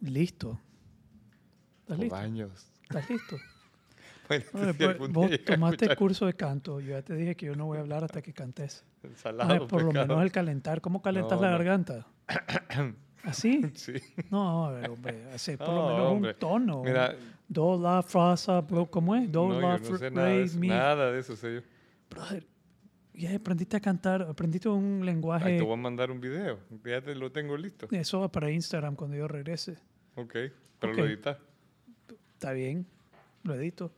Listo. ¿Estás listo? años. ¿Estás listo? Bueno, si pues, algún vos tomaste escuchar curso de canto. Yo ya te dije que yo no voy a hablar hasta que cantes. ensalado, Oye, por lo pescado. menos el calentar. ¿Cómo calentas No, la no. garganta? ¿Así? Sí. No, a ver, hombre. Hacer por lo No, menos hombre. un tono. Mira, Do, la, fa, sa, bro. ¿Cómo es? Do, no, la, yo no sé nada re, mi. Nada de eso sé yo. Brother, ya aprendiste a cantar. Aprendiste un Ahí te lenguaje. voy a mandar un video. Ya te lo tengo listo. Eso va para Instagram cuando yo regrese. Ok. Pero lo editas. Está bien. Lo edito.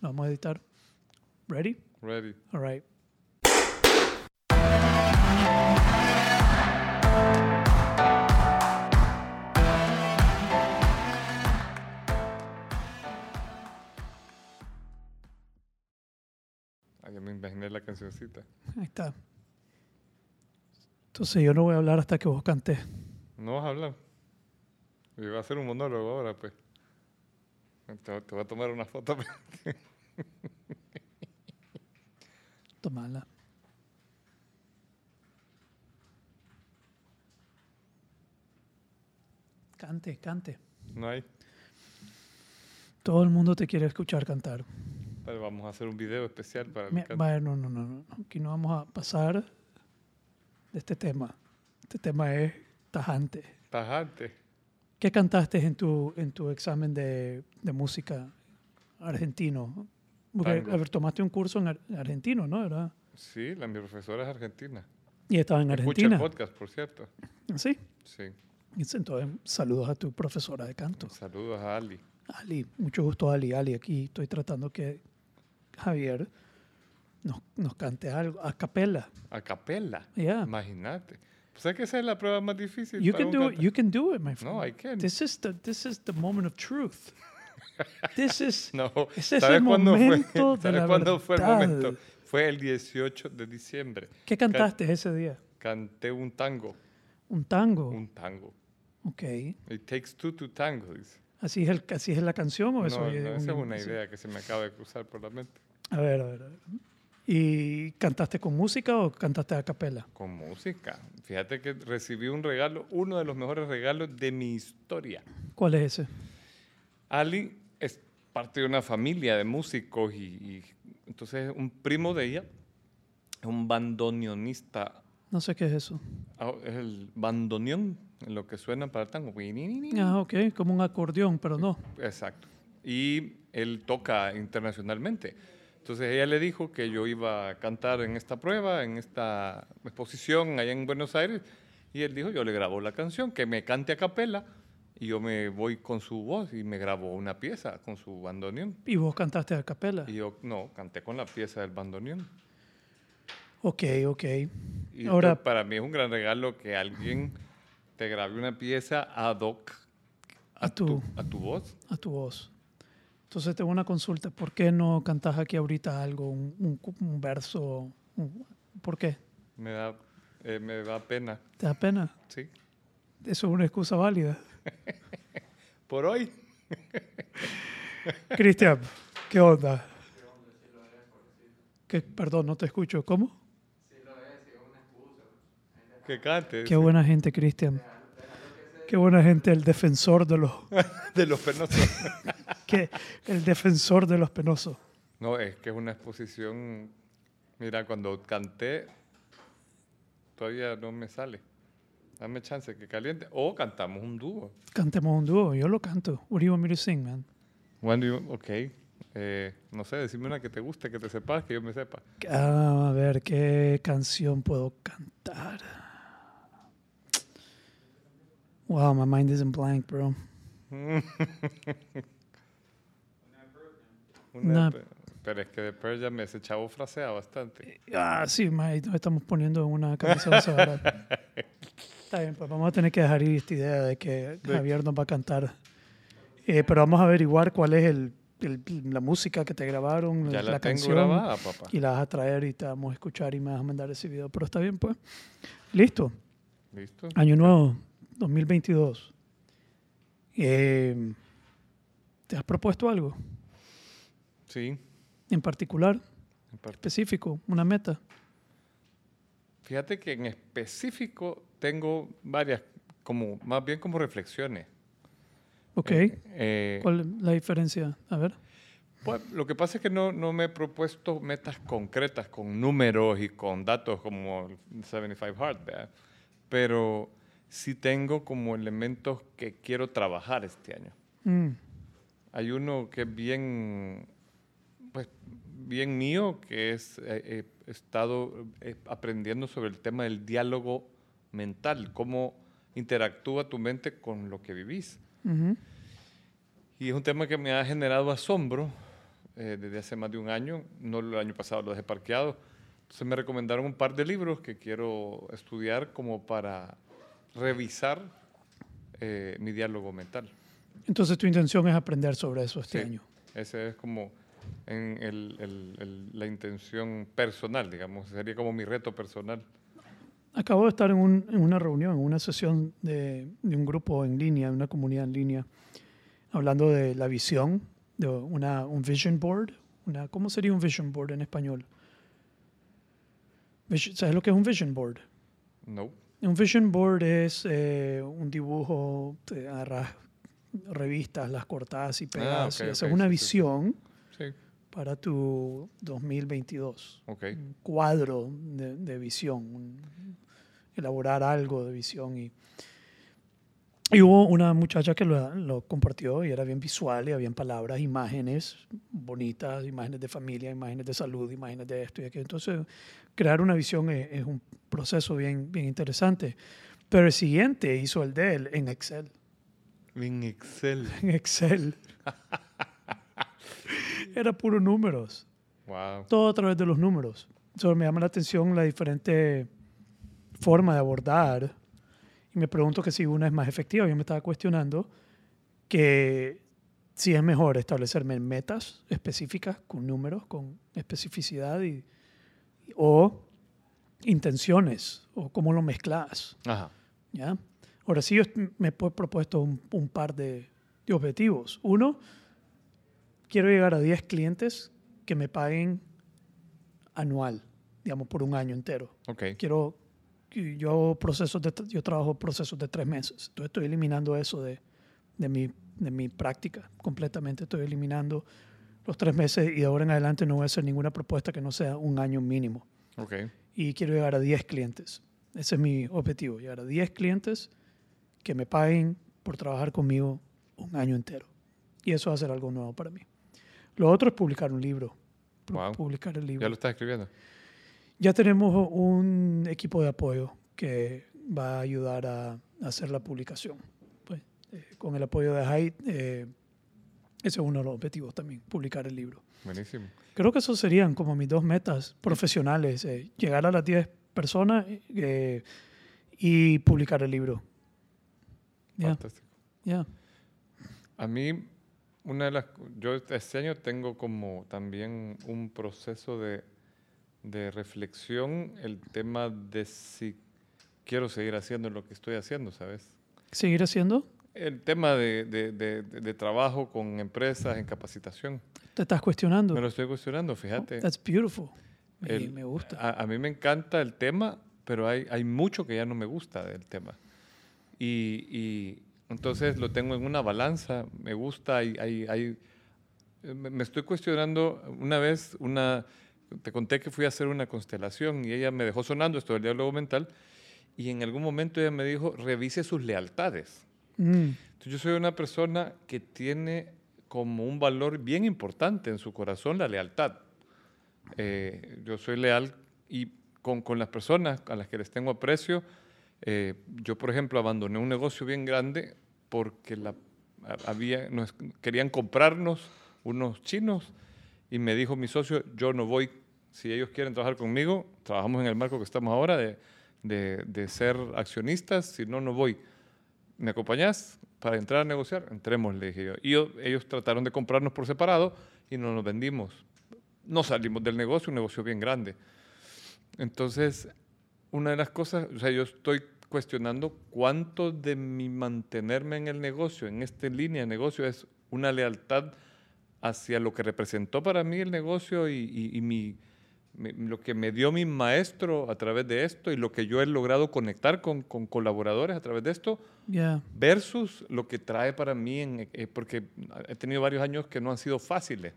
Lo vamos a editar. Ready? Ready. All right. Ah, ya me imaginé la cancioncita. Ahí está. Entonces yo no voy a hablar hasta que vos cantes. No vas a hablar. Yo voy a hacer un monólogo ahora, pues. Te, te voy a tomar una foto. pues. Tomala. Cante, cante. No hay. Todo el mundo te quiere escuchar cantar. Pero vamos a hacer un video especial para el Mi- canto. vaya, no, no, no, no. Aquí no vamos a pasar de este tema. Este tema es tajante. Tajante. ¿Qué cantaste en tu, en tu examen de, de música argentino? Porque, a ver, tomaste un curso en ar- argentino, ¿no? ¿Era? Sí, la, mi profesora es argentina. Y estaba en Escucha el Argentina. podcast, por cierto. Sí. Sí. Entonces, saludos a tu profesora de canto. Saludos a Ali. Ali, mucho gusto, Ali. Ali, aquí estoy tratando que Javier nos, nos cante algo a capela. A capella. Yeah. Imagínate. Pues es que esa es la prueba más difícil. You para can un do it. You can do it, my friend. No, I can't. This is the this is the moment of truth. This is No, Ese es ¿sabes el momento de fue? ¿Sabes la cuándo fue el momento? Fue el 18 de diciembre. ¿Qué cantaste ese día? Canté un tango. Un tango. Un tango. Ok. It takes two to tango, dice. ¿Así es, el, ¿Así es la canción o No, eso? no, es esa es un- una idea que se me acaba de cruzar por la mente. A ver, a ver, a ver. ¿Y cantaste con música o cantaste a capela? Con música. Fíjate que recibí un regalo, uno de los mejores regalos de mi historia. ¿Cuál es ese? Ali es parte de una familia de músicos y, y entonces un primo de ella es un bandoneonista. No sé qué es eso. Ah, Es el bandoneón, lo que suena para el tango. Ah, ok, como un acordeón, pero no. Exacto. Y él toca internacionalmente. Entonces ella le dijo que yo iba a cantar en esta prueba, en esta exposición allá en Buenos Aires. Y él dijo, yo le grabo la canción, que me cante a capela. Y yo me voy con su voz y me grabó una pieza con su bandoneón. ¿Y vos cantaste a capela? Y yo, no, canté con la pieza del bandoneón. Ok, ok. Y Ahora- para mí es un gran regalo que alguien te grabe una pieza ad hoc a, A tu- tu, a tu voz. A tu voz. Entonces tengo una consulta. ¿Por qué no cantas aquí ahorita algo, un, un- un verso? un- ¿Por qué? Me da, eh, me da pena, ¿Te da pena? ¿sí? Eso es una excusa válida. Por hoy. Cristian, ¿qué onda? ¿Qué, perdón, no te escucho. ¿Cómo? Que cante. Qué buena gente, Cristian. Qué buena gente, el defensor de los, De los penosos. Que, el defensor de los penosos. no, es que es una exposición. Mira, cuando canté, todavía no me sale. Dame chance que caliente. O cantamos un dúo. Cantemos un dúo, yo lo canto. What do you want me to sing, man? When do you- ok. Eh, no sé, decime una que te guste, que te sepas, que yo me sepa. Ah, a ver, ¿qué canción puedo cantar? Wow, my mind isn't blank, bro. Una, Una- pe- Pero es que de Pearl Jam ese chavo frasea bastante. Ah, sí, ma, nos estamos poniendo en una once varas. Está bien, pues vamos a tener que dejar ir esta idea de que De- Javier nos va a cantar. Eh, pero vamos a averiguar cuál es el, el- la música que te grabaron, Ya la, la, tengo canción. grabada, papá. Y la vas a traer y te vamos a escuchar y me vas a mandar ese video. Pero está bien, pues. Listo. ¿Listo? Año nuevo, 2022. Eh, ¿Te has propuesto algo Sí. en particular, en específico, una meta? Fíjate que en específico tengo varias, como, más bien como reflexiones. Ok. Eh, eh, ¿Cuál es la diferencia? A ver. pues, lo que pasa es que no, no me he propuesto metas concretas con números y con datos como el 75 Hard, ¿verdad? pero sí tengo como elementos que quiero trabajar este año. Mm, Hay uno que es bien, pues, bien mío, que es, eh, he estado eh, aprendiendo sobre el tema del diálogo mental, cómo interactúa tu mente con lo que vivís. Y es un tema que me ha generado asombro eh, desde hace más de un año, no el año pasado lo dejé parqueado. Entonces me recomendaron un par de libros que quiero estudiar como para revisar eh, mi diálogo mental. Entonces tu intención es aprender sobre eso este Sí. año. Ese es como en el- el- el- la intención personal, digamos, sería como mi reto personal. Acabo de estar en, un- en una reunión, en una sesión de, de un grupo en línea, una comunidad en línea, hablando de la visión, de una, un vision board. Una, ¿Cómo sería un vision board en español? ¿Sabes lo que es un vision board? No. Un vision board es eh, un dibujo, te agarras revistas, las cortas y pegas Ah, ok, y haces ok, una sí. visión Sí, para tu 2022 ok. un cuadro de, de visión, un- elaborar algo de visión. Y, y hubo una muchacha que lo, lo compartió y era bien visual y habían palabras, imágenes bonitas, imágenes de familia, imágenes de salud, imágenes de esto y aquello. Entonces, crear una visión es, es un proceso bien, bien interesante. Pero el siguiente hizo el de él en Excel. En Excel. En Excel. Era puro números Wow. todo a través de los números. Eso me llama la atención la diferente forma de abordar. Y me pregunto que si una es más efectiva. Yo me estaba cuestionando que si es mejor establecerme metas específicas con números, con especificidad y, o intenciones o cómo lo mezclas. Ajá. ¿ya? Ahora sí, yo me he propuesto un, un par de, de objetivos. Uno, quiero llegar a 10 clientes que me paguen anual, digamos, por un año entero. Ok. Quiero, yo hago procesos de, yo trabajo procesos de tres meses. Entonces estoy eliminando eso de, de, mi, de mi práctica completamente. Estoy eliminando los tres meses y de ahora en adelante no voy a hacer ninguna propuesta que no sea un año mínimo Ok. y quiero llegar a 10 clientes. Ese es mi objetivo, llegar a 10 clientes que me paguen por trabajar conmigo un año entero. Y eso va a ser algo nuevo para mí. Lo otro es publicar un libro. Wow. Publicar el libro. ¿Ya lo estás escribiendo? Ya tenemos un equipo de apoyo que va a ayudar a hacer la publicación. Pues, eh, con el apoyo de Hyde, eh, ese es uno de los objetivos también, publicar el libro. Buenísimo. Creo que esos serían como mis dos metas profesionales, eh, llegar a las 10 personas eh, y publicar el libro. Ya, Fantástico. ya. A mí, una de las... Yo este año tengo como también un proceso de, de reflexión, el tema de si quiero seguir haciendo lo que estoy haciendo, ¿sabes? ¿Seguir haciendo? El tema de, de- de- de- trabajo con empresas en capacitación. ¿Te estás cuestionando? Me lo estoy cuestionando, fíjate. That's beautiful. Me, El- me gusta. A, a mí me encanta el tema, pero hay, hay mucho que ya no me gusta del tema. Y, y entonces lo tengo en una balanza, me gusta, hay, hay, hay- me estoy cuestionando, una vez, una, te conté que fui a hacer una constelación y ella me dejó sonando esto del diálogo mental y en algún momento ella me dijo, revise sus lealtades. Mm, Entonces, yo soy una persona que tiene como un valor bien importante en su corazón la lealtad. Eh, yo soy leal y con, con las personas a las que les tengo aprecio. Eh, yo, por ejemplo, abandoné un negocio bien grande porque había, nos querían comprarnos unos chinos y me dijo mi socio, yo no voy, si ellos quieren trabajar conmigo, trabajamos en el marco que estamos ahora de, de, de ser accionistas, si no, no voy. ¿Me acompañás para entrar a negociar? Entremos, le dije yo. Y yo- ellos trataron de comprarnos por separado y no nos vendimos. No salimos del negocio, un negocio bien grande. Entonces, una de las cosas, o sea, yo estoy cuestionando cuánto de mi mantenerme en el negocio, en esta línea de negocio, es una lealtad hacia lo que representó para mí el negocio y, y- y mi, mi- lo que me dio mi maestro a través de esto y lo que yo he logrado conectar con, con colaboradores a través de esto Ya. versus lo que trae para mí, en, eh, porque he tenido varios años que no han sido fáciles.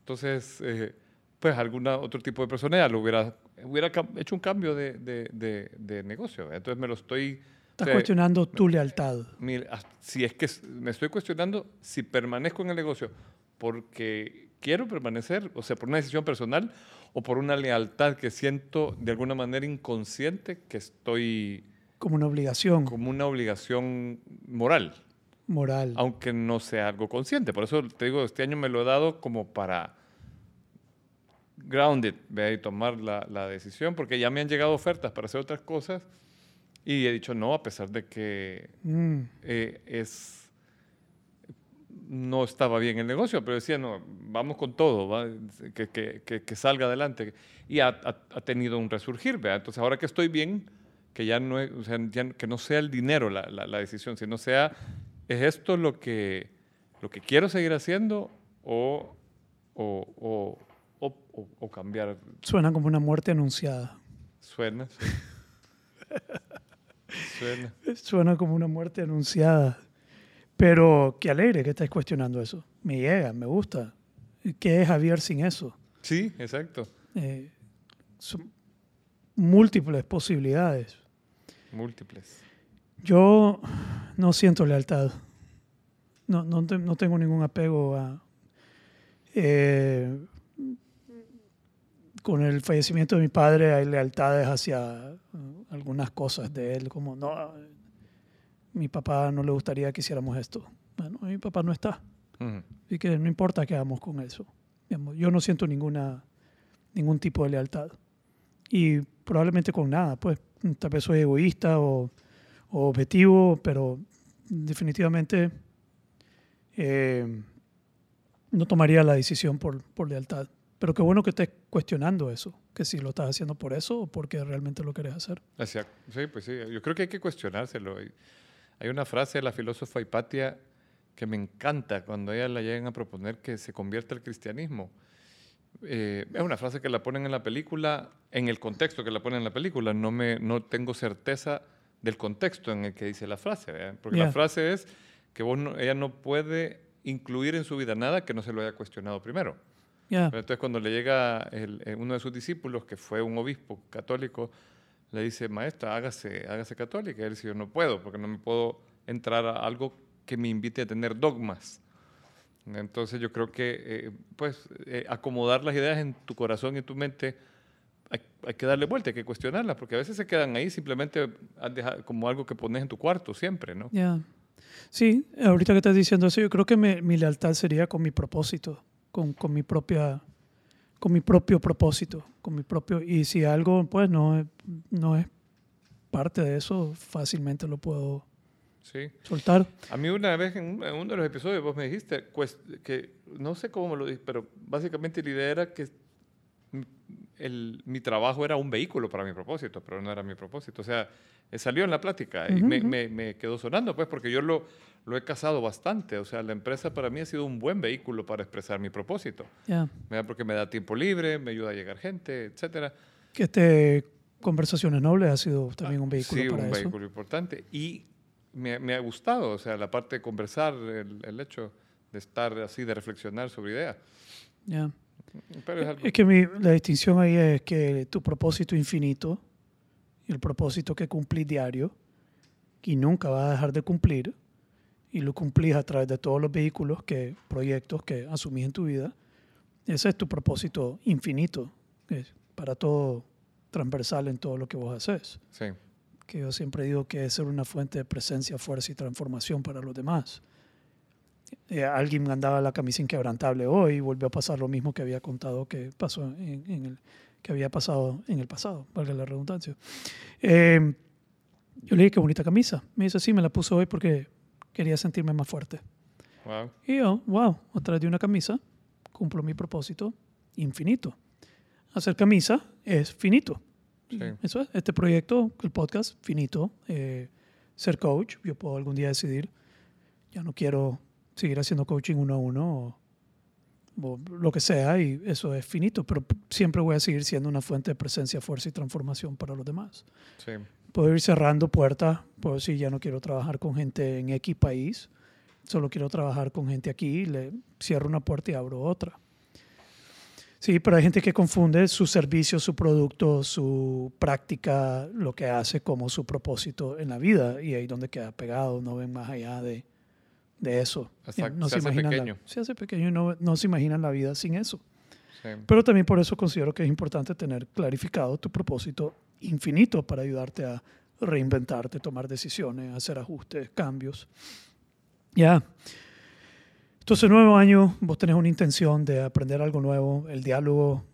Entonces, eh, pues alguna otro tipo de persona ya lo hubiera, hubiera hecho un cambio de, de- de- de negocio. Entonces me lo estoy... Estás o sea, cuestionando tu lealtad. mi- as- si es que me estoy cuestionando si permanezco en el negocio porque quiero permanecer, o sea, por una decisión personal o por una lealtad que siento de alguna manera inconsciente que estoy Como una obligación como una obligación moral moral. aunque no sea algo consciente. Por eso te digo, este año me lo he dado como para grounded, ¿ve? y tomar la, la decisión, porque ya me han llegado ofertas para hacer otras cosas y he dicho no, a pesar de que Mm, eh, es no estaba bien el negocio, pero decía, no, vamos con todo, que, que- que- que salga adelante. Y ha, ha- ha tenido un resurgir, ¿vea? Entonces, ahora que estoy bien, que ya no, o sea, ya que no sea el dinero la, la- la decisión, sino sea, ¿es esto lo que, lo que quiero seguir haciendo o, o, o- o- o- o cambiar? suena como una muerte anunciada. Suena, sí. Suena. Suena como una muerte anunciada. Pero qué alegre que estés cuestionando eso. Me llega, me gusta. ¿Qué es Javier sin eso? Sí, exacto. Eh, son múltiples posibilidades. Múltiples. Yo no siento lealtad. No, no tengo ningún apego a... eh, con el fallecimiento de mi padre hay lealtades hacia eh, algunas cosas de él, como no, mi papá no le gustaría que hiciéramos esto. Bueno, mi papá no está. Ujú. Así que no importa qué hagamos con eso. Yo no siento ninguna, ningún tipo de lealtad. Y probablemente con nada, pues. Tal vez soy egoísta o, o objetivo, pero definitivamente eh, no tomaría la decisión por, por lealtad. Pero qué bueno que estés cuestionando eso, que si lo estás haciendo por eso o porque realmente lo querés hacer. Sí, pues sí, yo creo que hay que cuestionárselo. Hay una frase de la filósofa Hipatia que me encanta cuando a ella la llegan a proponer que se convierta al cristianismo. Eh, es una frase que la ponen en la película, en el contexto que la ponen en la película. No, me, no tengo certeza del contexto en el que dice la frase, ¿verdad? porque la frase es que vos no- ella no puede incluir en su vida nada que no se lo haya cuestionado primero. Pero entonces cuando le llega el- eh, uno de sus discípulos, que fue un obispo católico, le dice, maestra, hágase, hágase católica. Y él dice, yo no puedo, porque no me puedo entrar a algo que me invite a tener dogmas. Entonces yo creo que, eh, pues, eh, acomodar las ideas en tu corazón y en tu mente, hay, hay que darle vuelta, hay que cuestionarlas, porque a veces se quedan ahí simplemente como algo que pones en tu cuarto siempre, ¿no? ya. Sí, ahorita que estás diciendo eso, yo creo que me- mi lealtad sería con mi propósito, con, con mi propia con mi propio propósito, con mi propio y si algo pues no no es parte de eso, fácilmente lo puedo Sí. soltar. A mí una vez en, un- en uno de los episodios vos me dijiste que, no sé cómo me lo dijiste, pero básicamente la idea era que el, mi trabajo era un vehículo para mi propósito, pero no era mi propósito. O sea, eh, salió en la plática y Ujú, me, ujú. me- me quedó sonando, pues, porque yo lo, lo he casado bastante. O sea, la empresa para mí ha sido un buen vehículo para expresar mi propósito. ¿verdad? porque me da tiempo libre, me ayuda a llegar gente, etcétera. Que este conversaciones nobles ha sido también un vehículo sí, para un eso. vehículo importante. Y me, me ha gustado, o sea, la parte de conversar, el, el hecho de estar así, de reflexionar sobre ideas. Ya. Pero es algo... Es que mi- la distinción ahí es que tu propósito infinito y el propósito que cumplís diario y nunca vas a dejar de cumplir y lo cumplís a través de todos los vehículos, que, proyectos que asumís en tu vida, ese es tu propósito infinito, es para todo transversal en todo lo que vos haces. Sí, Que yo siempre digo que es ser una fuente de presencia, fuerza y transformación para los demás. Eh, alguien andaba la camisa inquebrantable hoy y volvió a pasar lo mismo que había contado que pasó en, en el que había pasado en el pasado, valga la redundancia. Eh, yo le dije, qué bonita camisa. Me dice, sí, me la puse hoy porque quería sentirme más fuerte. wow. Y yo, wow, a través de una camisa cumplo mi propósito infinito. Hacer camisa es finito. Sí. Eso es, este proyecto, el podcast, finito. Eh, ser coach, yo puedo algún día decidir, ya no quiero seguir haciendo coaching uno a uno o, o lo que sea, y eso es finito, pero siempre voy a seguir siendo una fuente de presencia, fuerza y transformación para los demás. Sí. Puedo ir cerrando puertas, puedo decir, ya no quiero trabajar con gente en X país, solo quiero trabajar con gente aquí, le cierro una puerta y abro otra. Sí, pero hay gente que confunde su servicio, su producto, su práctica, lo que hace como su propósito en la vida y ahí donde queda pegado, no ven más allá de, de eso. Exacto, No se hace imaginan la- pequeño. se hace pequeño y no, no se imaginan la vida sin eso. Sí. Pero también por eso considero que es importante tener clarificado tu propósito infinito para ayudarte a reinventarte, tomar decisiones, hacer ajustes, cambios. Ya. Entonces, nuevo año, vos tenés una intención de aprender algo nuevo, el diálogo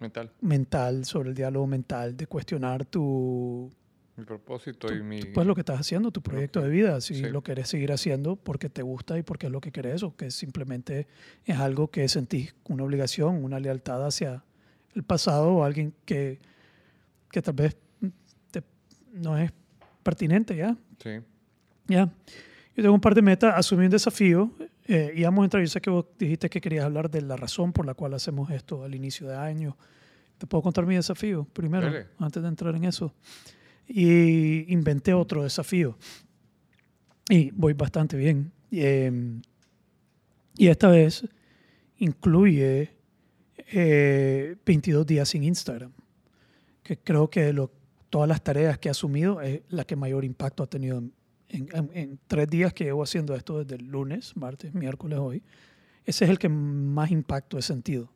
Mental. mental, sobre el diálogo mental, de cuestionar tu, Mi propósito y mi... pues lo que estás haciendo, tu proyecto de vida, si sí. lo querés seguir haciendo porque te gusta y porque es lo que querés o que simplemente es algo que sentís una obligación, una lealtad hacia el pasado o alguien que, que tal vez te- no es pertinente ya. Sí. Ya. Yo tengo un par de metas, asumí un desafío eh, y vamos a entrar. Yo sé que vos dijiste que querías hablar de la razón por la cual hacemos esto al inicio de año. ¿Te puedo contar mi desafío primero, Dale. antes de entrar en eso? Y inventé otro desafío. Y voy bastante bien. Eh, y esta vez incluye eh, 22 días sin Instagram, que creo que lo, todas las tareas que he asumido es la que mayor impacto ha tenido en, en- en- tres días que llevo haciendo esto desde el lunes, martes, miércoles, hoy. Ese es el que más impacto he sentido.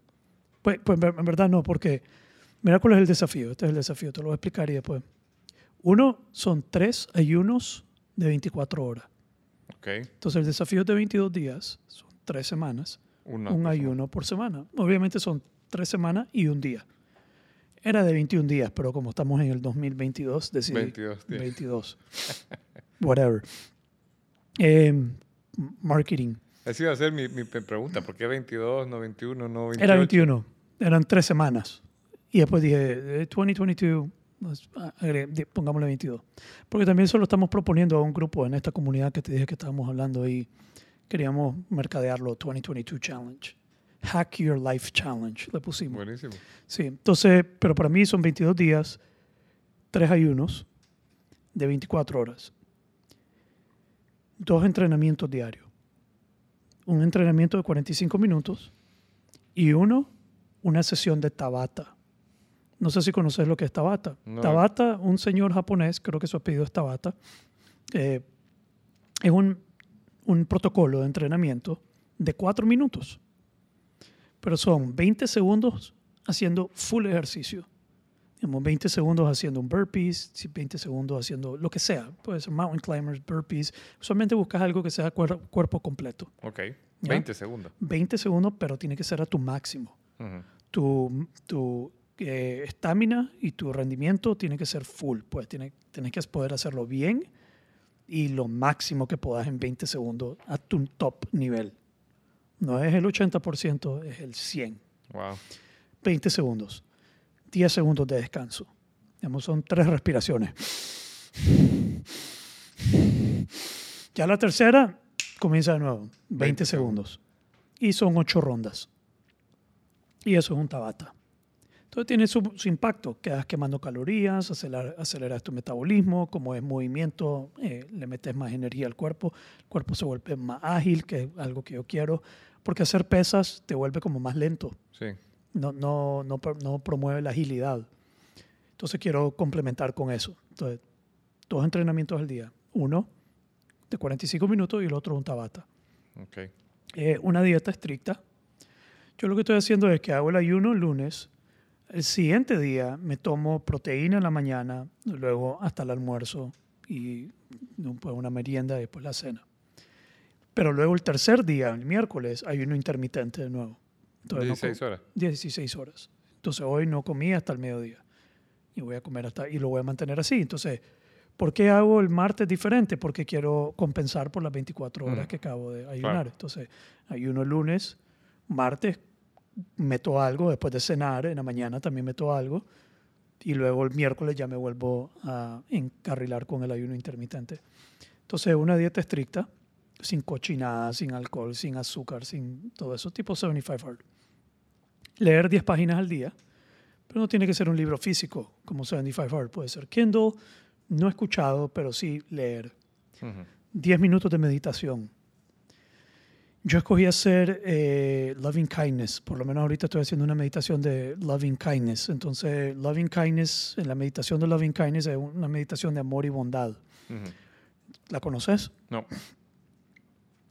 Pues, pues en verdad no, porque cuál es el desafío. Este es el desafío, te lo voy a explicar y después. Uno son tres ayunos de 24 horas. Ok. Entonces el desafío es de 22 días, son tres semanas, Una un ayuno por semana. Obviamente son tres semanas y un día. Era de 21 días, pero como estamos en el 2022, decidí 22 días. 22. Whatever. Eh, marketing. Esa iba a ser mi, mi pregunta. ¿Por qué 22, no 21, no 28? Era 21. Eran tres semanas. Y después dije, eh, 2022, pues, pongámosle 22. Porque también eso lo estamos proponiendo a un grupo en esta comunidad que te dije que estábamos hablando y queríamos mercadearlo 2022 Challenge. Hack Your Life Challenge, le pusimos. Buenísimo. Sí, entonces, pero para mí son 22 días, tres ayunos de 24 horas, dos entrenamientos diarios, un entrenamiento de 45 minutos y uno, una sesión de Tabata. No sé si conoces lo que es Tabata. No. Tabata, un señor japonés, creo que su apellido es Tabata, eh, es un, un protocolo de entrenamiento de cuatro minutos pero son 20 segundos haciendo full ejercicio. Digamos, 20 segundos haciendo un burpees, si 20 segundos haciendo lo que sea. Puede ser mountain climbers, burpees. Usualmente buscas algo que sea cuer- cuerpo completo. Ok. ¿Ya? 20 segundos. 20 segundos, pero tiene que ser a tu máximo. Tu tu, eh, estamina y tu rendimiento tiene que ser full. Pues tiene, tienes que poder hacerlo bien y lo máximo que puedas en 20 segundos a tu top nivel. No es el 80%, es el 100%. Wow. 20 segundos, 10 segundos de descanso. Digamos, son tres respiraciones. Ya la tercera comienza de nuevo, 20, 20 segundos. Y son ocho rondas. Y eso es un tabata. Entonces tiene su, su impacto. Quedas quemando calorías, aceleras, aceleras tu metabolismo, como es movimiento, eh, le metes más energía al cuerpo, el cuerpo se vuelve más ágil, que es algo que yo quiero, porque hacer pesas te vuelve como más lento Sí. no, no, no, no promueve la agilidad. Entonces quiero complementar con eso. Entonces, dos entrenamientos al día. Uno de 45 minutos y el otro un tabata. Ok. Eh, una dieta estricta. Yo lo que estoy haciendo es que hago el ayuno el lunes. El siguiente día me tomo proteína en la mañana, luego hasta el almuerzo y pues, una merienda y después la cena. Pero luego el tercer día, el miércoles, ayuno intermitente de nuevo. Entonces, no 16 co- horas. 16 horas. Entonces hoy no comí hasta el mediodía y voy a comer hasta y lo voy a mantener así. Entonces, ¿por qué hago el martes diferente? Porque quiero compensar por las 24 horas Mm. que acabo de ayunar. Claro. Entonces, ayuno el lunes, martes meto algo después de cenar, en la mañana también meto algo y luego el miércoles ya me vuelvo a encarrilar con el ayuno intermitente. Entonces, una dieta estricta sin cochinada, sin alcohol, sin azúcar, sin todo eso, tipo 75 Hard. Leer 10 páginas al día, pero no tiene que ser un libro físico como 75 Hard, puede ser Kindle, no escuchado, pero sí leer. Ujú. 10 minutos de meditación. Yo escogí hacer eh, loving kindness, por lo menos ahorita estoy haciendo una meditación de loving kindness. Entonces, loving kindness, en la meditación de loving kindness es una meditación de amor y bondad. ¿La conoces? No.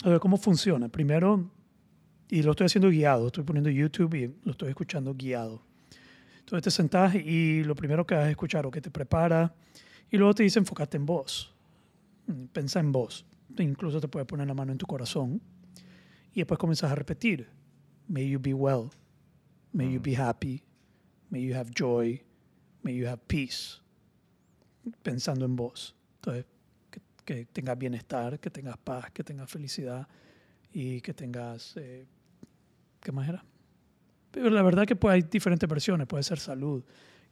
A ver cómo funciona. Primero, y lo estoy haciendo guiado, estoy poniendo YouTube y lo estoy escuchando guiado. Entonces te sentás y lo primero que haces es escuchar o que te prepara y luego te dice enfócate en vos. Mm, Pensa en vos. Incluso te puede poner la mano en tu corazón y después comienzas a repetir. May you be well. May you be happy. May you have joy. May you have peace. Pensando en vos. Entonces, que, que tengas bienestar, que tengas paz, que tengas felicidad y que tengas... eh, ¿Qué más era? Pero la verdad que pues, hay diferentes versiones. Puede ser salud,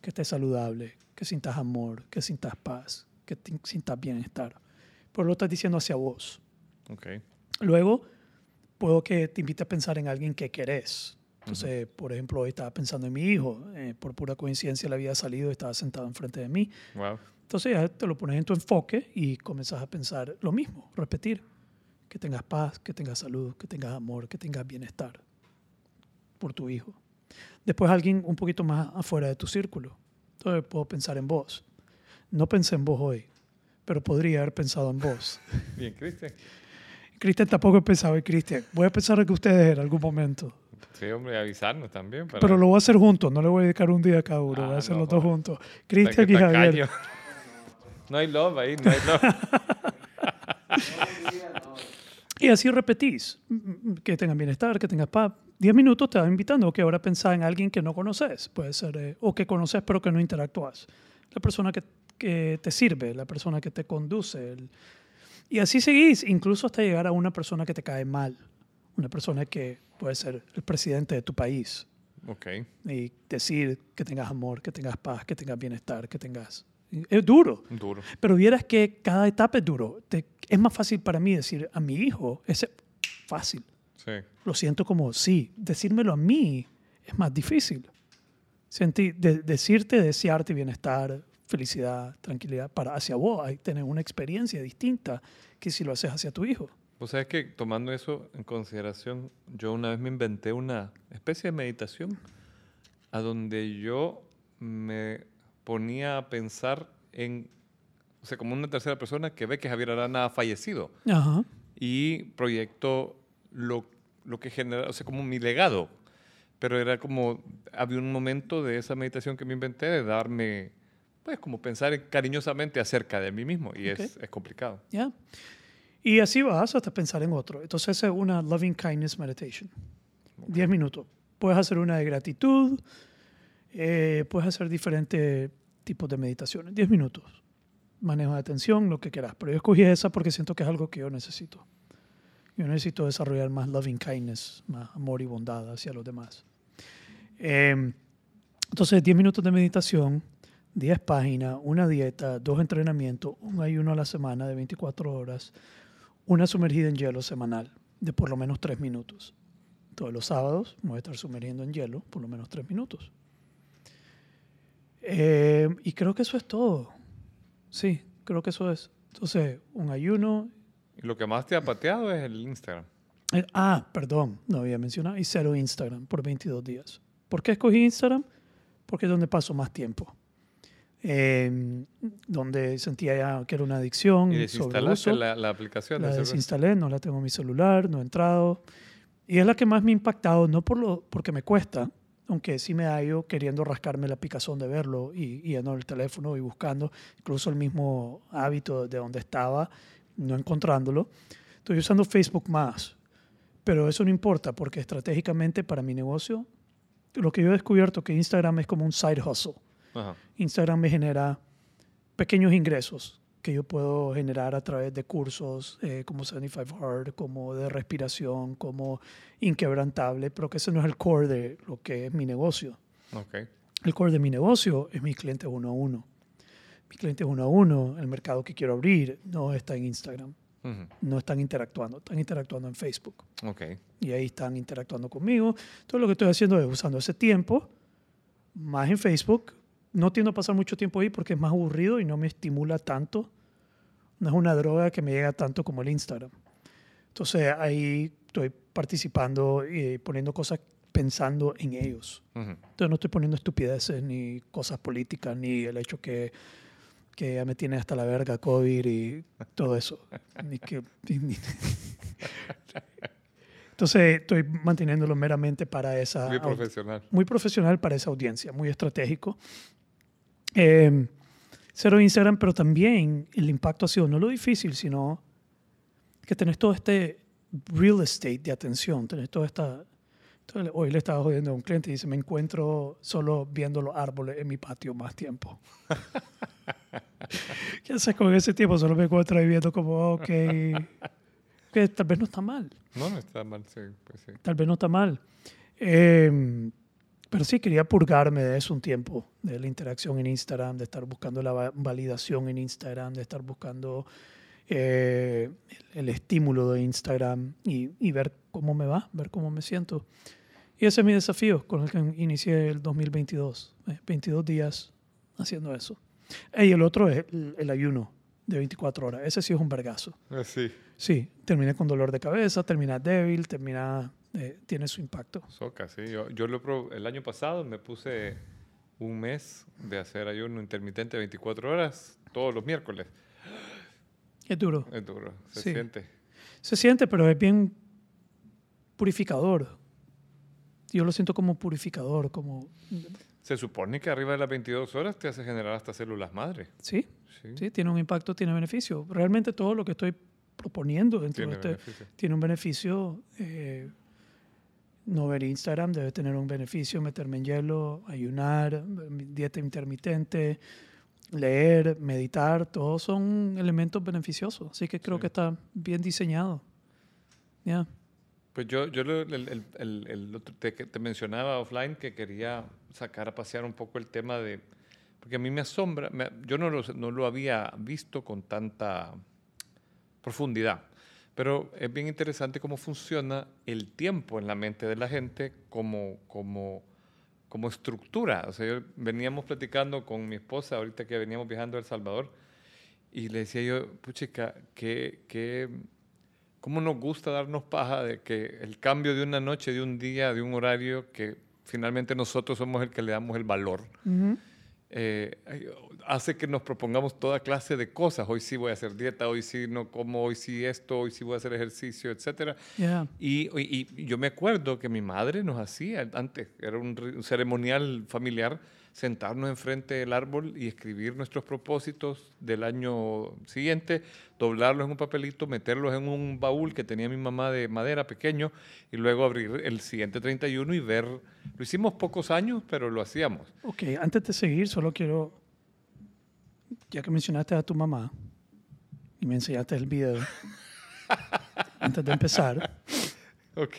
que estés saludable, que sintas amor, que sintas paz, que te- sintas bienestar. Pero lo estás diciendo hacia vos. Ok. Luego, puedo que te invite a pensar en alguien que querés. Entonces, por ejemplo, hoy estaba pensando en mi hijo. eh, por pura coincidencia, le había salido y estaba sentado enfrente de mí. Wow. Entonces, ya te lo pones en tu enfoque y comenzas a pensar lo mismo, repetir. Que tengas paz, que tengas salud, que tengas amor, que tengas bienestar por tu hijo. Después, alguien un poquito más afuera de tu círculo. Entonces, puedo pensar en vos. No pensé en vos hoy, pero podría haber pensado en vos. Bien, Cristian. Cristian tampoco pensado en Cristian. Voy a pensar en que ustedes en algún momento. Sí, hombre, avisarnos también. Para... Pero lo voy a hacer juntos, no le voy a dedicar un día a cada uno, Ah, voy a hacer no, los dos joder. juntos. Cristian y Javier. No hay love ahí, no hay love. Y así repetís, que tengan bienestar, que tengas paz. Diez minutos te va invitando que ahora pensás en alguien que no conoces, puede ser, eh, o que conoces pero que no interactúas. La persona que, que te sirve, la persona que te conduce. el- Y así seguís, incluso hasta llegar a una persona que te cae mal, una persona que puede ser el presidente de tu país. ok. Y decir que tengas amor, que tengas paz, que tengas bienestar, que tengas... Es duro. Duro. Pero vieras que cada etapa es duro. Te- es más fácil para mí decir a mi hijo, es fácil. Sí. Lo siento como sí. Decírmelo a mí es más difícil. Sentí, de- decirte, desearte bienestar, felicidad, tranquilidad para hacia vos, hay tener una experiencia distinta que si lo haces hacia tu hijo. O sea, que tomando eso en consideración, yo una vez me inventé una especie de meditación a donde yo me ponía a pensar en, o sea, como una tercera persona que ve que Javier Arana ha fallecido Ajá. y proyectó lo, lo que genera, o sea, como mi legado. Pero era como, había un momento de esa meditación que me inventé de darme, pues, como pensar cariñosamente acerca de mí mismo y es, es complicado. ¿Ya? Y así vas hasta pensar en otro. Entonces es una loving kindness meditation. 10 minutos. Puedes hacer una de gratitud, eh, puedes hacer diferentes tipos de meditaciones. 10 minutos. Manejo de atención, lo que quieras. Pero yo escogí esa porque siento que es algo que yo necesito. Yo necesito desarrollar más loving kindness, más amor y bondad hacia los demás. Eh, entonces, 10 minutos de meditación, 10 páginas, una dieta, dos entrenamientos, un ayuno a la semana de 24 horas, una sumergida en hielo semanal de por lo menos 3 minutos. Todos los sábados me voy a estar sumergiendo en hielo por lo menos 3 minutos. Eh, y creo que eso es todo. Sí, creo que eso es. Entonces, un ayuno. Y lo que más te ha pateado es el Instagram. eh, ah, perdón, no había mencionado. Y cero Instagram por 22 días. ¿Por qué escogí Instagram? Porque es donde paso más tiempo. Eh, donde sentía ya que era una adicción. Y desinstalaste la, la aplicación. La desinstalé, no la tengo en mi celular, no he entrado. Y es la que más me ha impactado, no por lo, porque me cuesta, aunque sí me ha ido queriendo rascarme la picazón de verlo y, y yendo el teléfono y buscando, incluso el mismo hábito de donde estaba, no encontrándolo. Estoy usando Facebook más, pero eso no importa porque estratégicamente para mi negocio, lo que yo he descubierto que Instagram es como un side hustle. Ajá. Instagram me genera pequeños ingresos que yo puedo generar a través de cursos eh, como 75 Hard, como de respiración, como inquebrantable, pero que ese no es el core de lo que es mi negocio. El core de mi negocio es mi cliente uno a uno. Mi cliente uno a uno, el mercado que quiero abrir, no está en Instagram. Ujú. No están interactuando, están interactuando en Facebook. Ok. Y ahí están interactuando conmigo. Entonces lo que estoy haciendo es usando ese tiempo más en Facebook. No tiendo a pasar mucho tiempo ahí porque es más aburrido y no me estimula tanto. No es una droga que me llega tanto como el Instagram. Entonces ahí estoy participando y poniendo cosas pensando en ellos. Entonces no estoy poniendo estupideces ni cosas políticas ni el hecho que, que ya me tiene hasta la verga COVID y todo eso. Ni que, ni- ni- Entonces estoy manteniéndolo meramente para esa Muy profesional. muy profesional para esa audiencia, muy estratégico. Eh, cero Instagram, pero también el impacto ha sido no lo difícil, sino que tenés todo este real estate de atención, tenés toda esta... entonces, hoy le estaba jodiendo a un cliente y dice, me encuentro solo viendo los árboles en mi patio más tiempo. ¿Qué haces con ese tiempo? Solo me encuentro ahí viendo como, ok, que tal vez no está mal No, no está mal, sí. Pues sí. tal vez no está mal. Eh, pero sí, quería purgarme de eso un tiempo, de la interacción en Instagram, de estar buscando la va- validación en Instagram, de estar buscando eh, el, el estímulo de Instagram y, y ver cómo me va, ver cómo me siento. Y ese es mi desafío con el que inicié el 2022, eh, 22 días haciendo eso. Y el otro es el, el ayuno de 24 horas. Ese sí es un vergazo. Ah, sí. Sí, terminé con dolor de cabeza, terminas débil, termina, eh, tiene su impacto. Soca, sí. Yo, yo lo el año pasado me puse un mes de hacer ayuno intermitente 24 horas todos los miércoles. Es duro. Es duro, se Sí. siente. Se siente, pero es bien purificador. Yo lo siento como purificador, como... Se supone que arriba de las 22 horas te hace generar hasta células madre. Sí, Sí, sí, tiene un impacto, tiene beneficio. Realmente todo lo que estoy proponiendo dentro tiene de este beneficio. tiene un beneficio. eh, no ver Instagram debe tener un beneficio, meterme en hielo, ayunar, dieta intermitente, leer, meditar, todos son elementos beneficiosos. Así que creo Sí. que está bien diseñado. Ya. Pues yo, yo el, el- el- el otro- te, que te mencionaba offline que quería sacar a pasear un poco el tema de... Porque a mí me asombra, me- yo no lo, no lo había visto con tanta profundidad, pero es bien interesante cómo funciona el tiempo en la mente de la gente como, como, como estructura. O sea, yo- veníamos platicando con mi esposa ahorita que veníamos viajando a El Salvador y le decía yo, puchica, que... que ¿Cómo nos gusta darnos paja de que el cambio de una noche, de un día, de un horario, que finalmente nosotros somos el que le damos el valor, Ujú. Eh, hace que nos propongamos toda clase de cosas. Hoy sí voy a hacer dieta, hoy sí no como, hoy sí esto, hoy sí voy a hacer ejercicio, etcétera. Ya. Y, y- y yo me acuerdo que mi madre nos hacía antes, era un ceremonial familiar, sentarnos enfrente del árbol y escribir nuestros propósitos del año siguiente, doblarlos en un papelito, meterlos en un baúl que tenía mi mamá de madera pequeño y luego abrir el siguiente 31 y ver. Lo hicimos pocos años, pero lo hacíamos. Ok, antes de seguir, solo quiero, ya que mencionaste a tu mamá y me enseñaste el video, antes de empezar, Ok.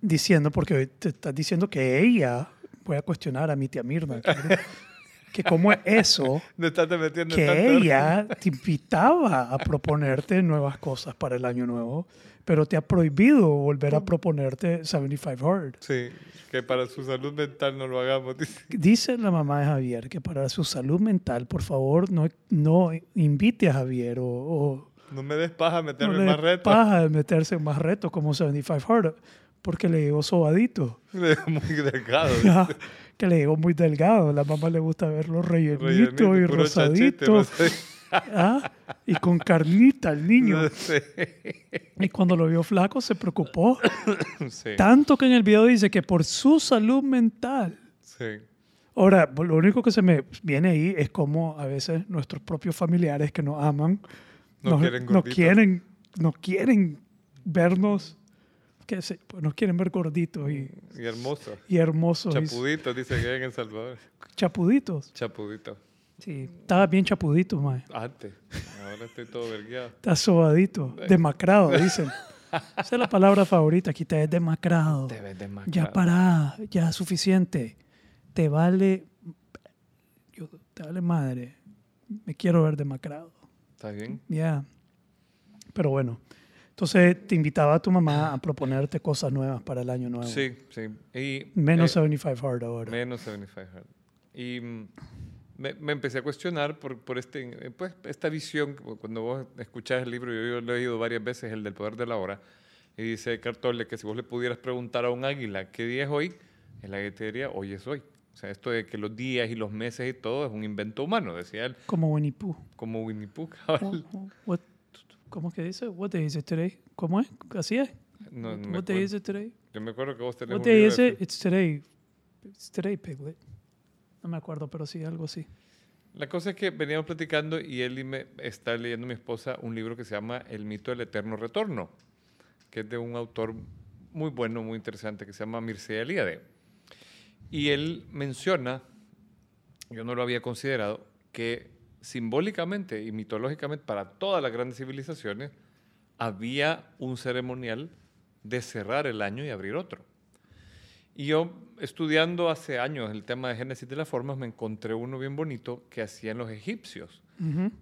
diciendo, porque te estás diciendo que ella, voy a cuestionar a mi tía Mirna, que, cómo es eso, No metiendo en que tanto- ella te invitaba a proponerte nuevas cosas para el año nuevo, pero te ha prohibido volver a proponerte 75 Hard. Sí, que para su salud mental no lo hagamos. dice. Dice la mamá de Javier que para su salud mental, por favor, no, no invite a Javier o, o No me des paja no meterme le en más retos. paja de meterse en más retos como 75 Hard, porque le llegó sobadito, Muy delgado. que le llegó muy delgado. La mamá le gusta verlo rellenito, Rellenito, y rosadito, no. ¿ah? y con carnita el niño. Sí. Y cuando lo vio flaco se preocupó, Sí, tanto que en el video dice que por su salud mental. sí. Ahora, lo único que se me viene ahí es como a veces nuestros propios familiares que nos aman No nos, quieren nos quieren, nos quieren vernos, que se, pues nos quieren ver gorditos y, Y hermoso. y hermosos y Chapudito, dice que hay en El Salvador. chapuditos. Chapudito. Sí, estaba bien chapudito, mae. Antes. Ahora estoy todo vergueado. Está sobadito, demacrado, dicen. Esa es la palabra favorita, aquí te ves demacrado. Te ves Ya demacrado. pará, ya suficiente. Te vale, yo, te vale madre. Me quiero ver demacrado. ¿Está bien? Ya. Pero bueno. Entonces te invitaba a tu mamá a proponerte cosas nuevas para el año nuevo. Sí, sí. Y, Menos eh, 75 Hard ahora. Menos 75 Hard. Y mm, me, me empecé a cuestionar por, por este, eh, pues, esta visión, cuando vos escuchás el libro, yo, yo lo he leído varias veces, el del poder de la hora, y dice Cartole que si vos le pudieras preguntar a un águila qué día es hoy, el águila te diría, hoy es hoy. O sea, esto de que los días y los meses y todo es un invento humano, decía él, Como Winnie Pooh. como Winnie Pooh. What- what- ¿Cómo es que dice? What day is it today? ¿Cómo es? ¿Así es? No, no what day is it today? Yo me acuerdo que vos tenés What un day is it? It's today. It's today, Piglet. No me acuerdo, pero sí, algo así. La cosa es que veníamos platicando y él y me está leyendo mi esposa un libro que se llama El mito del eterno retorno, que es de un autor muy bueno, muy interesante, que se llama Mircea Eliade. Y él menciona, yo no lo había considerado, que simbólicamente y mitológicamente para todas las grandes civilizaciones había un ceremonial de cerrar el año y abrir otro. Y yo, estudiando hace años el tema de Génesis de las formas, me encontré uno bien bonito que hacían los egipcios.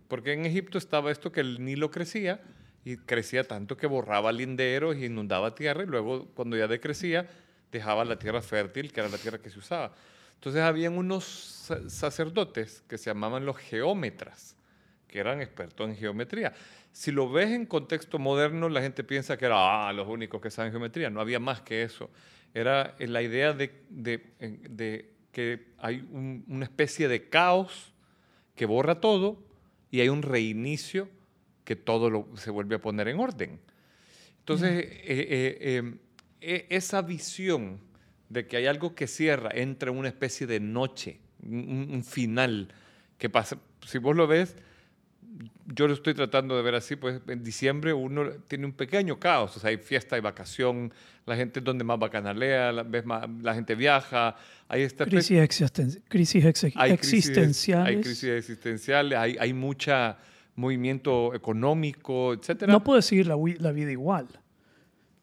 Porque en Egipto estaba esto que el Nilo crecía y crecía tanto que borraba linderos y inundaba tierra y luego cuando ya decrecía dejaba la tierra fértil, que era la tierra que se usaba. Entonces habían unos sa- sacerdotes que se llamaban los geómetras, que eran expertos en geometría. Si lo ves en contexto moderno, la gente piensa que era ah, los únicos que saben geometría. No había más que eso. Era eh, la idea de, de- de que hay un- una especie de caos que borra todo y hay un reinicio que todo lo- se vuelve a poner en orden. Entonces, eh, eh, esa visión de que hay algo que cierra, entra en una especie de noche, un, un final, que pasa, si vos lo ves, yo lo estoy tratando de ver así, pues en diciembre uno tiene un pequeño caos, o sea, hay fiesta, hay vacación, la gente es donde más bacanalea, la, ves más- la gente viaja, hay esta Crisis, existen- crisis hay crisis- existenciales. hay crisis existenciales, hay, hay mucha movimiento económico, etcétera. No puedes seguir la vida igual.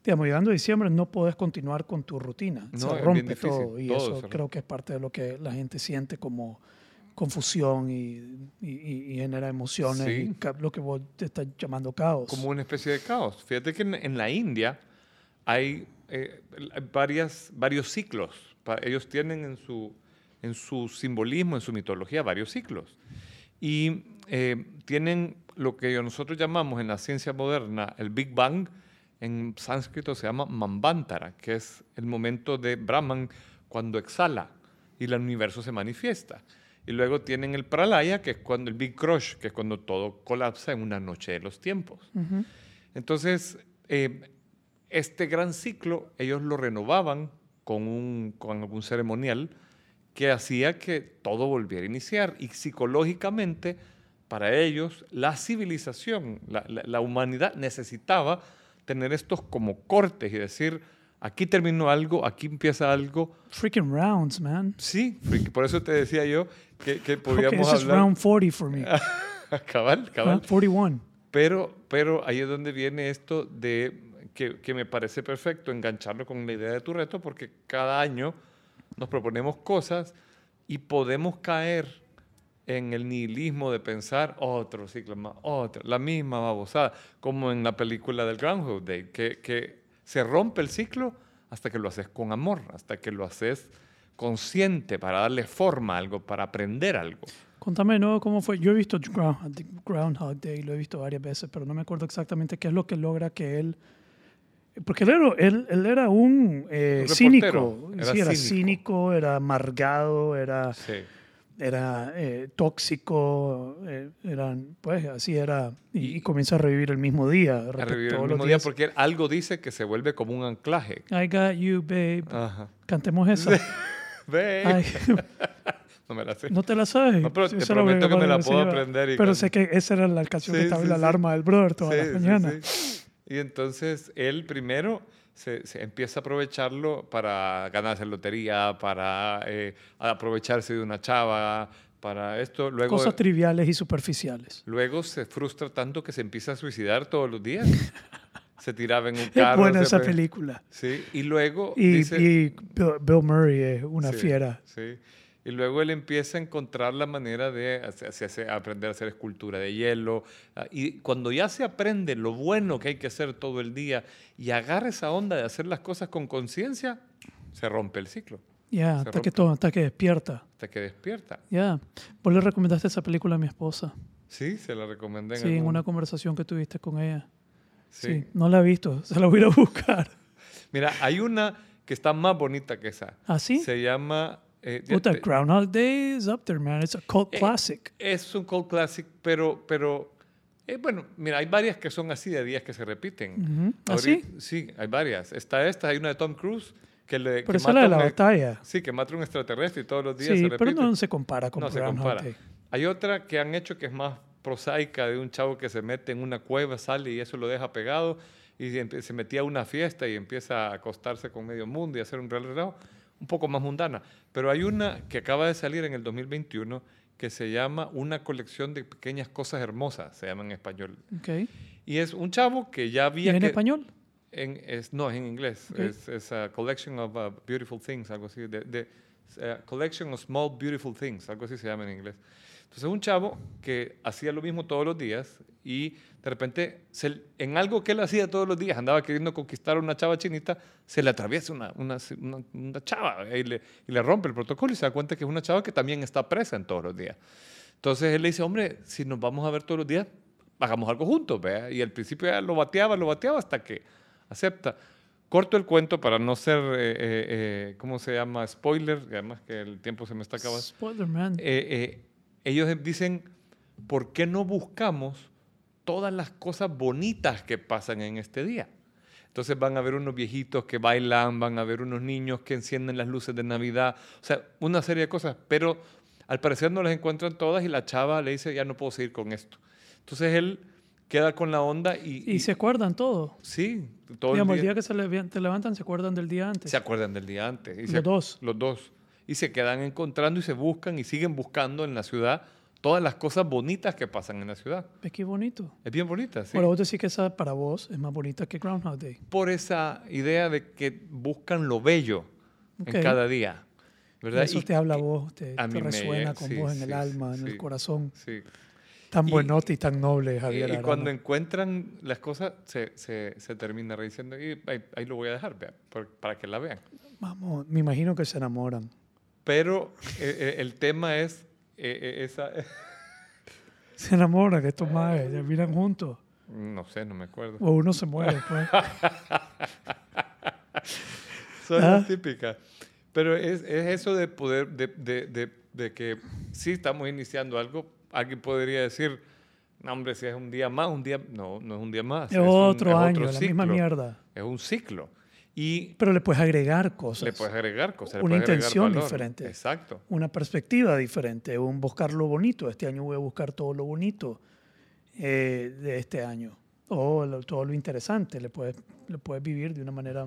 Digamos, llegando a diciembre no puedes continuar con tu rutina. No, se rompe difícil, todo. Y todo eso creo que es parte de lo que la gente siente como confusión y, y- y- genera emociones. Sí. y lo que vos te estás llamando caos. como una especie de caos. Fíjate que en, en la India hay eh, varias, varios ciclos. Ellos tienen en su, en su simbolismo, en su mitología, varios ciclos. Y eh, tienen lo que nosotros llamamos en la ciencia moderna el Big Bang, en sánscrito se llama Manvantara, que es el momento de Brahman cuando exhala y el universo se manifiesta. Y luego tienen el Pralaya, que es cuando el Big Crush, que es cuando todo colapsa en una noche de los tiempos. Ujú. Entonces, eh, este gran ciclo ellos lo renovaban con, un, con algún ceremonial que hacía que todo volviera a iniciar. Y psicológicamente, para ellos, la civilización, la, la- la humanidad necesitaba tener estos como cortes y decir, aquí terminó algo, aquí empieza algo. Freaking rounds, man. Sí, por eso te decía yo que, que Okay, podíamos this is hablar... round 40 for me. cabal, Ah, cabal. 41. Pero, pero ahí es donde viene esto de que, que me parece perfecto engancharlo con la idea de tu reto, porque cada año nos proponemos cosas y podemos caer en el nihilismo de pensar otro ciclo más, otra, la misma babosada, como en la película del Groundhog Day, que, que se rompe el ciclo hasta que lo haces con amor, hasta que lo haces consciente para darle forma a algo, para aprender algo. Contame de nuevo cómo fue. Yo he visto Ground- Groundhog Day, lo he visto varias veces, pero no me acuerdo exactamente qué es lo que logra que él. Porque él era, él, él era un eh, Un cínico. era sí, era cínico. cínico, era amargado, era, Sí. Era eh, tóxico, eh, eran, pues así era. Y, Y- comienza a revivir el mismo día. a revivir el mismo día días. porque algo dice que se vuelve como un anclaje. I got you, babe. Ajá. Cantemos esa. Ay, No me la sé. no te la sabes. No, pero te la voy a prometo que me la puedo sí, aprender y Pero can- sé que esa era la canción que Sí, estaba sí, en la sí. alarma del brother todas Sí, las sí, mañanas. sí. Y entonces él primero se, se empieza a aprovecharlo para ganarse lotería, para eh, aprovecharse de una chava, para esto. Luego, Cosas triviales y superficiales. luego se frustra tanto que se empieza a suicidar todos los días. se tiraba en un Es carro. buena se esa pe- película. Sí, y luego Y, dice... y Bill, Bill Murray es una Sí, fiera. Sí. Y luego él empieza a encontrar la manera de aprender a hacer escultura de hielo. ah, Y cuando ya se aprende lo bueno que hay que hacer todo el día y agarra esa onda de hacer las cosas con conciencia, se rompe el ciclo Ya, Se hasta que todo, hasta que despierta. hasta que despierta. Ya. Vos le recomendaste esa película a mi esposa. Sí, se la recomendé. en Sí, en algún- una conversación que tuviste con ella. sí. Sí. no la he visto. Se la voy a ir a buscar. Mira, hay una que está más bonita que esa. ¿Ah, sí? Se llama... eh, Puta, te- Groundhog Day is up there, man. It's a cult Eh, classic. Es un cult classic, pero, pero eh, bueno, mira, hay varias que son así de días que se repiten. Ujú. ¿Ah, Ahorita- Sí, hay varias. Está esta, hay una de Tom Cruise que le Pero que esa es la de la un- batalla. Sí, que mata a un extraterrestre y todos los días Sí, se pero repite. no se compara con No se Groundhog compara. Day. Hay otra que han hecho que es más prosaica de un chavo que se mete en una cueva, sale y eso lo deja pegado y se metía a una fiesta y empieza a acostarse con medio mundo y hacer un real relajo, un poco más mundana. Pero hay una que acaba de salir en el 2021 que se llama Una colección de pequeñas cosas hermosas, se llama en español. Ok. Y es un chavo que ya ¿Y había en que- español? en- es, no, es en inglés. Ok. Es, es a collection of uh, beautiful things, algo así. De, de- eh, collection of small beautiful things, algo así se llama en inglés. Entonces, un chavo que hacía lo mismo todos los días y de repente, se- en algo que él hacía todos los días, andaba queriendo conquistar a una chava chinita, se le atraviesa una, una, una- una chava y le, y le rompe el protocolo y se da cuenta que es una chava que también está presa en todos los días. Entonces él le dice, hombre, si nos vamos a ver todos los días, hagamos algo juntos, ¿vea? Y al principio ya lo bateaba, lo bateaba hasta que acepta. Corto el cuento para no ser, eh, eh, eh, ¿cómo se llama? Spoiler, además que el tiempo se me está acabando. Spoiler, man. Eh, eh, ellos dicen, ¿por qué no buscamos todas las cosas bonitas que pasan en este día? Entonces van a ver unos viejitos que bailan, van a ver unos niños que encienden las luces de Navidad, o sea, una serie de cosas, pero al parecer no las encuentran todas y la chava le dice, ya no puedo seguir con esto. Entonces él queda con la onda y... y, se acuerdan todo. Sí, todo el Digamos, el día- día que se le- te levantan, se acuerdan del día antes. se acuerdan del día antes. y Los se- dos. Los dos. Y se quedan encontrando y se buscan y siguen buscando en la ciudad todas las cosas bonitas que pasan en la ciudad. ¿Ves qué bonito? Es bien bonita, sí. Ahora vos decís que esa para vos es más bonita que Groundhog Day. Por esa idea de que buscan lo bello Ok. en cada día. ¿verdad? Eso Y- te habla a y- vos, te, a te me resuena llega, con sí, vos en sí, el alma, en el corazón. Sí. Tan Y- buenote y tan noble, Javier. y Arana. cuando encuentran las cosas, se, se, se termina diciendo, y ahí, ahí lo voy a dejar, vea, para que la vean. Vamos, me imagino que se enamoran. Pero eh, eh, el tema es eh, eh, esa... Se enamoran, que estos más terminan juntos. no sé, no me acuerdo. O uno se muere pues. Son Ah. las típicas. Pero es, es eso de poder, de, de, de, de que sí estamos iniciando algo. Alguien podría decir, no, hombre, si es un día más, un día. No, no es un día más. Es un- otro es año, la misma mierda. Es un ciclo. Y Pero le puedes agregar cosas. le puedes agregar cosas. Una intención diferente. Exacto. Una perspectiva diferente, un buscar lo bonito. Este año voy a buscar todo lo bonito eh, de este año. O lo- todo lo interesante. Le puedes, le puedes vivir de una manera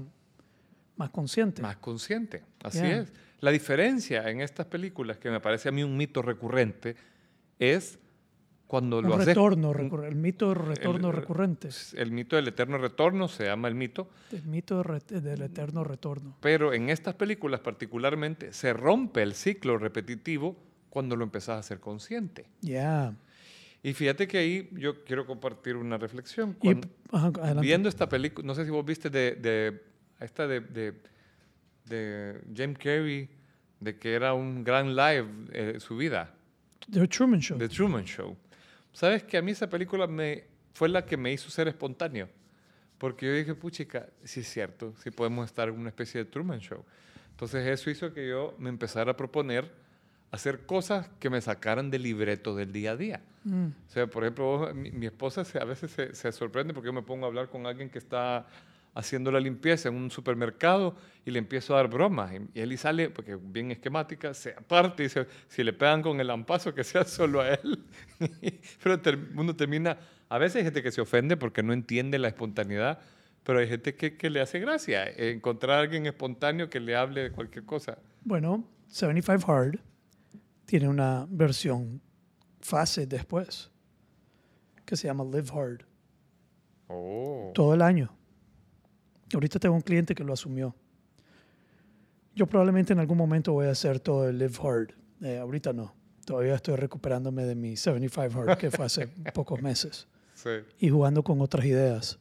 más consciente. Más consciente. Así es. La diferencia en estas películas, que me parece a mí un mito recurrente, es cuando lo haces. retorno, el mito de retorno el- recurrente. El mito del eterno retorno se llama el mito. El mito de re- del eterno retorno. Pero en estas películas particularmente se rompe el ciclo repetitivo cuando lo empezás a ser consciente. Ya. Y fíjate que ahí yo quiero compartir una reflexión. Y, ajá, viendo esta película, no sé si vos viste de, de esta de, de, de Jim Carrey, de que era un gran live eh, su vida, The Truman Show. The Truman Show. Sabes que a mí esa película me, fue la que me hizo ser espontáneo. Porque yo dije, puchica, sí es cierto, sí podemos estar en una especie de Truman Show. Entonces eso hizo que yo me empezara a proponer hacer cosas que me sacaran del libreto del día a día. Mm. O sea, por ejemplo, mi, mi esposa se- a veces se, se sorprende porque yo me pongo a hablar con alguien que está haciendo la limpieza en un supermercado y le empiezo a dar bromas. Y, él y sale, porque bien esquemática, se aparte y dice, si le pegan con el lampazo, que sea solo a él. pero uno termina, a veces hay gente que se ofende porque no entiende la espontaneidad, pero hay gente que, que le hace gracia eh, encontrar a alguien espontáneo que le hable de cualquier cosa. Bueno, 75 Hard tiene una versión fase después que se llama Live Hard. Oh. Todo el año. Ahorita tengo un cliente que lo asumió. Yo probablemente en algún momento voy a hacer todo el Live Hard Eh, ahorita no. Todavía estoy recuperándome de mi 75 Hard, que fue hace pocos meses, Sí. y jugando con otras ideas.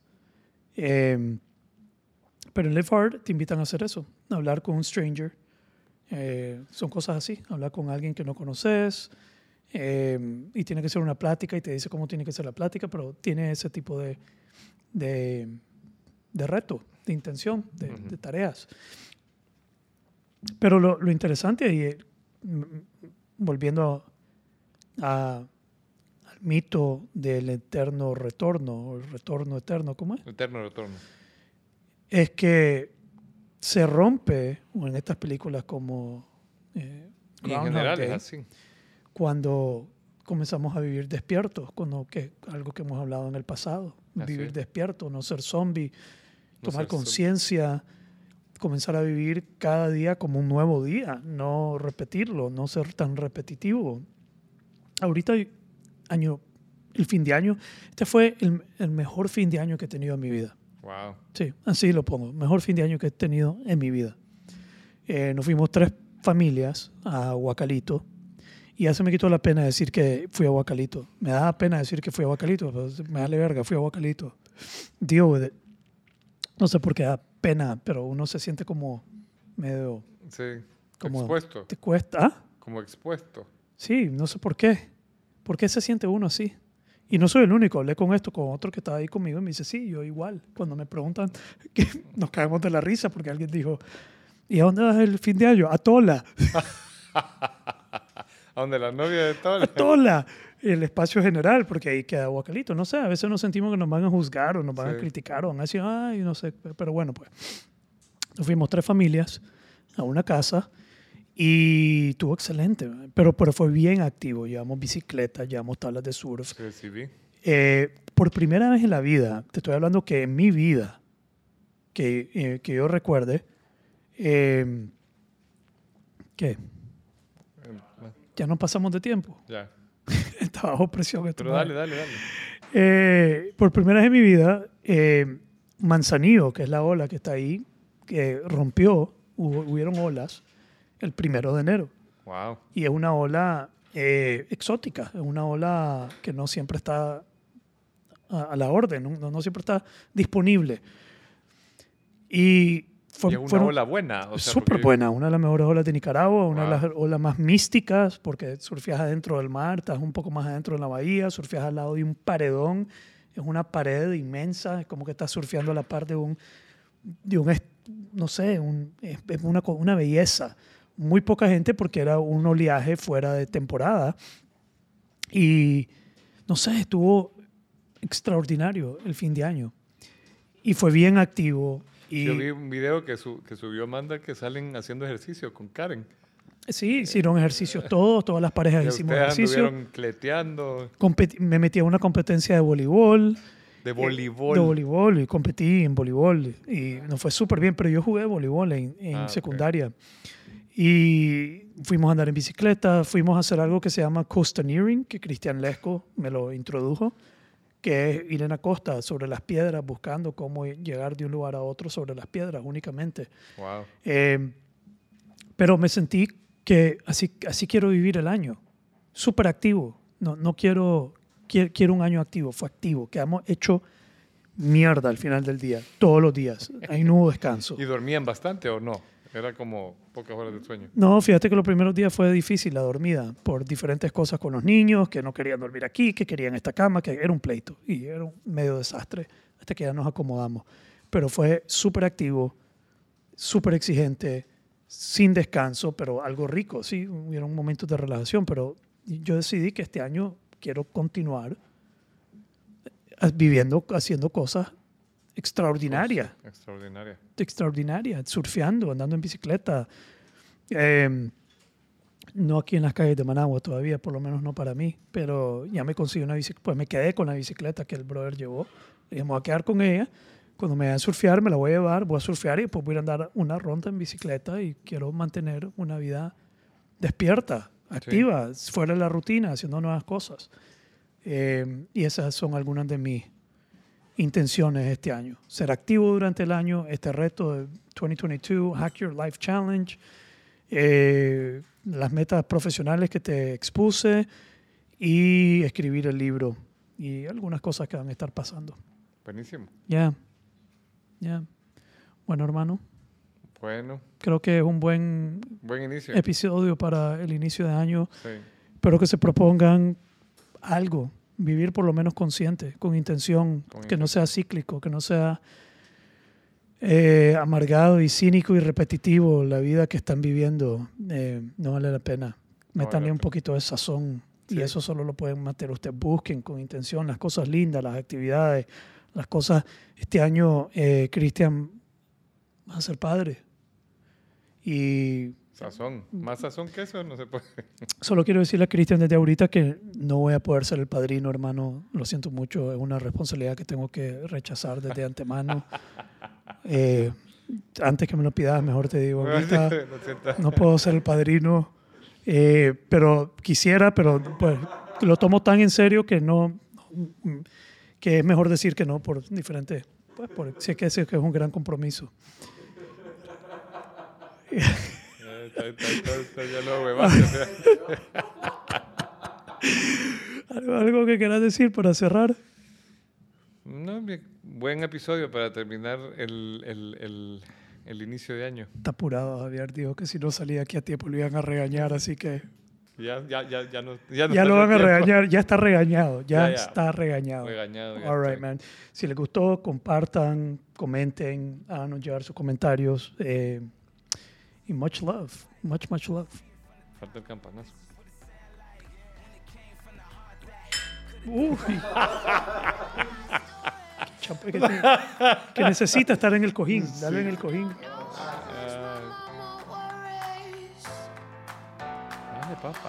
Eh, pero en Live Hard te invitan a hacer eso, a hablar con un stranger. Eh, son cosas así, hablar con alguien que no conoces. eh, y tiene que ser una plática y te dice cómo tiene que ser la plática, pero tiene ese tipo de, de, de reto, de intención, de, tareas. Pero lo, lo interesante, y eh, volviendo a- al mito del eterno retorno, o el retorno eterno, ¿cómo es? Eterno retorno. Es que se rompe o en estas películas como eh, Y en general Day, es así. cuando comenzamos a vivir despiertos, cuando que algo que hemos hablado en el pasado, Así vivir es. despierto, no ser zombie, tomar conciencia, comenzar a vivir cada día como un nuevo día, no repetirlo, no ser tan repetitivo. Ahorita, año, el fin de año, este fue el, el mejor fin de año que he tenido en mi vida. Wow. Sí, así lo pongo. Mejor fin de año que he tenido en mi vida. Eh, nos fuimos tres familias a Huacalito y ya se me quitó la pena decir que fui a Huacalito. Me da pena decir que fui a Huacalito, me vale verga, fui a Huacalito. Deal with it. No sé por qué da pena, pero uno se siente como medio... Sí. Como- Expuesto. ¿Te cuesta? ¿Ah? Como expuesto. Sí, no sé por qué. ¿Por qué se siente uno así? Y no soy el único, hablé con esto, con otro que estaba ahí conmigo y me dice, sí, yo igual. Cuando me preguntan, que nos caemos de la risa porque alguien dijo, ¿y a dónde vas el fin de año? A Tola, A donde la novia de todo. a Tola, el espacio general, porque ahí queda Guacalito. No sé, a veces nos sentimos que nos van a juzgar o nos van a Sí. criticar o van a decir, ay, no sé, pero bueno, pues. Nos fuimos tres familias a una casa y estuvo excelente, pero, pero fue bien activo. Llevamos bicicletas, llevamos tablas de surf, Sí, sí, vi. Eh, por primera vez en la vida, te estoy hablando que en mi vida, que, eh, que yo recuerde, eh, ¿qué? Eh, Ya no pasamos de tiempo. Ya. Está bajo presión. esto, Pero dale, dale, dale. Eh, por primera vez en mi vida, eh, Manzanillo, que es la ola que está ahí, que rompió, hubo- hubieron olas el primero de enero. Wow. Y es una ola eh, exótica, es una ola que no siempre está a, a la orden, no, no siempre está disponible. Y, fue, y una fueron ola buena. O sea, súper porque- buena, una de las mejores olas de Nicaragua, una de las olas más místicas, porque surfeas adentro del mar, estás un poco más adentro de la bahía, surfeas al lado de un paredón, es una pared inmensa, es como que estás surfeando a la par de un, de un no sé, un- es, una, una belleza. Muy poca gente porque era un oleaje fuera de temporada. Y no sé, estuvo extraordinario el fin de año. Y fue bien activo. Y Yo vi un video que, su- que subió Amanda que salen haciendo ejercicio con Karen. sí, hicieron ejercicios todos, todas las parejas Que hicimos ejercicio. cleteando Competi- me metí a una competencia de voleibol. de Eh, voleibol. De voleibol y competí en voleibol y nos fue súper bien, pero yo jugué voleibol en, en Ah, secundaria. Y fuimos a andar en bicicleta, fuimos a hacer algo que se llama costaneering, que Cristian Lesco me lo introdujo, que es ir en la costa sobre las piedras buscando cómo llegar de un lugar a otro sobre las piedras únicamente. Wow. Eh, pero me sentí que así, así quiero vivir el año, súper activo. No, no quiero, quiero, quiero un año activo, fue activo, que hemos hecho mierda al final del día, todos los días. Ahí no hubo descanso. ¿Y dormían bastante o no? Era como pocas horas de sueño. No, fíjate que los primeros días fue difícil la dormida por diferentes cosas con los niños, que no querían dormir aquí, que querían esta cama, que era un pleito y era un medio desastre hasta que ya nos acomodamos. Pero fue súper activo, súper exigente, sin descanso, pero algo rico, sí, hubieron momentos de relajación, pero yo decidí que este año quiero continuar viviendo, haciendo cosas extraordinarias Extraordinaria. extraordinaria, surfeando, andando en bicicleta. Eh, no aquí en las calles de Managua todavía, por lo menos no para mí, pero ya me conseguí una bicicleta, pues me quedé con la bicicleta que el brother llevó. Y me voy a quedar con ella. Cuando me vayan a surfear, me la voy a llevar, voy a surfear y después voy a andar una ronda en bicicleta y quiero mantener una vida despierta, activa, fuera de la rutina, haciendo nuevas cosas. Eh, y esas son algunas de mis intenciones este año. Ser activo durante el año, este reto de 2022, Hack Your Life Challenge, eh, las metas profesionales que te expuse y escribir el libro y algunas cosas que van a estar pasando. Buenísimo. Ya, ya. Bueno, hermano, Bueno, creo que es un buen buen inicio. episodio para el inicio de año. Sí. Espero que se propongan algo, vivir por lo menos consciente, con intención, Con que no sea cíclico, que no sea eh, amargado y cínico y repetitivo la vida que están viviendo. eh, no vale la pena. No vale Métanle un poquito de sazón y Sí. eso solo lo pueden mantener ustedes. Busquen con intención las cosas lindas, las actividades, las cosas. Este año, eh, Cristian, va a ser padre. Y Sazón. Más sazón que eso no se puede. Solo quiero decirle a Cristian desde ahorita que no voy a poder ser el padrino, hermano. Lo siento mucho, es una responsabilidad que tengo que rechazar desde antemano. Eh, antes que me lo pidas, mejor te digo, ahorita no puedo ser el padrino, eh, pero quisiera, pero pues lo tomo tan en serio que no, que es mejor decir que no por diferentes, pues por, que sé que es un gran compromiso. Ya lo. ¿Algo, que quieras decir para cerrar? No, buen episodio para terminar el, el, el, el inicio de año. Está apurado, Javier. Dijo que si no salía aquí a tiempo lo iban a regañar, así que Ya, ya, ya, ya, no, ya, no ya lo van a regañar. Ya está regañado, ya, está regañado. Regañado. All right, man. Si les gustó, compartan, comenten, háganos llegar sus comentarios. eh, y much love, much, much love. Falta el campanazo. Uy. Que, te- que necesita estar en el cojín. Dale en el cojín. Ah, dale, papa.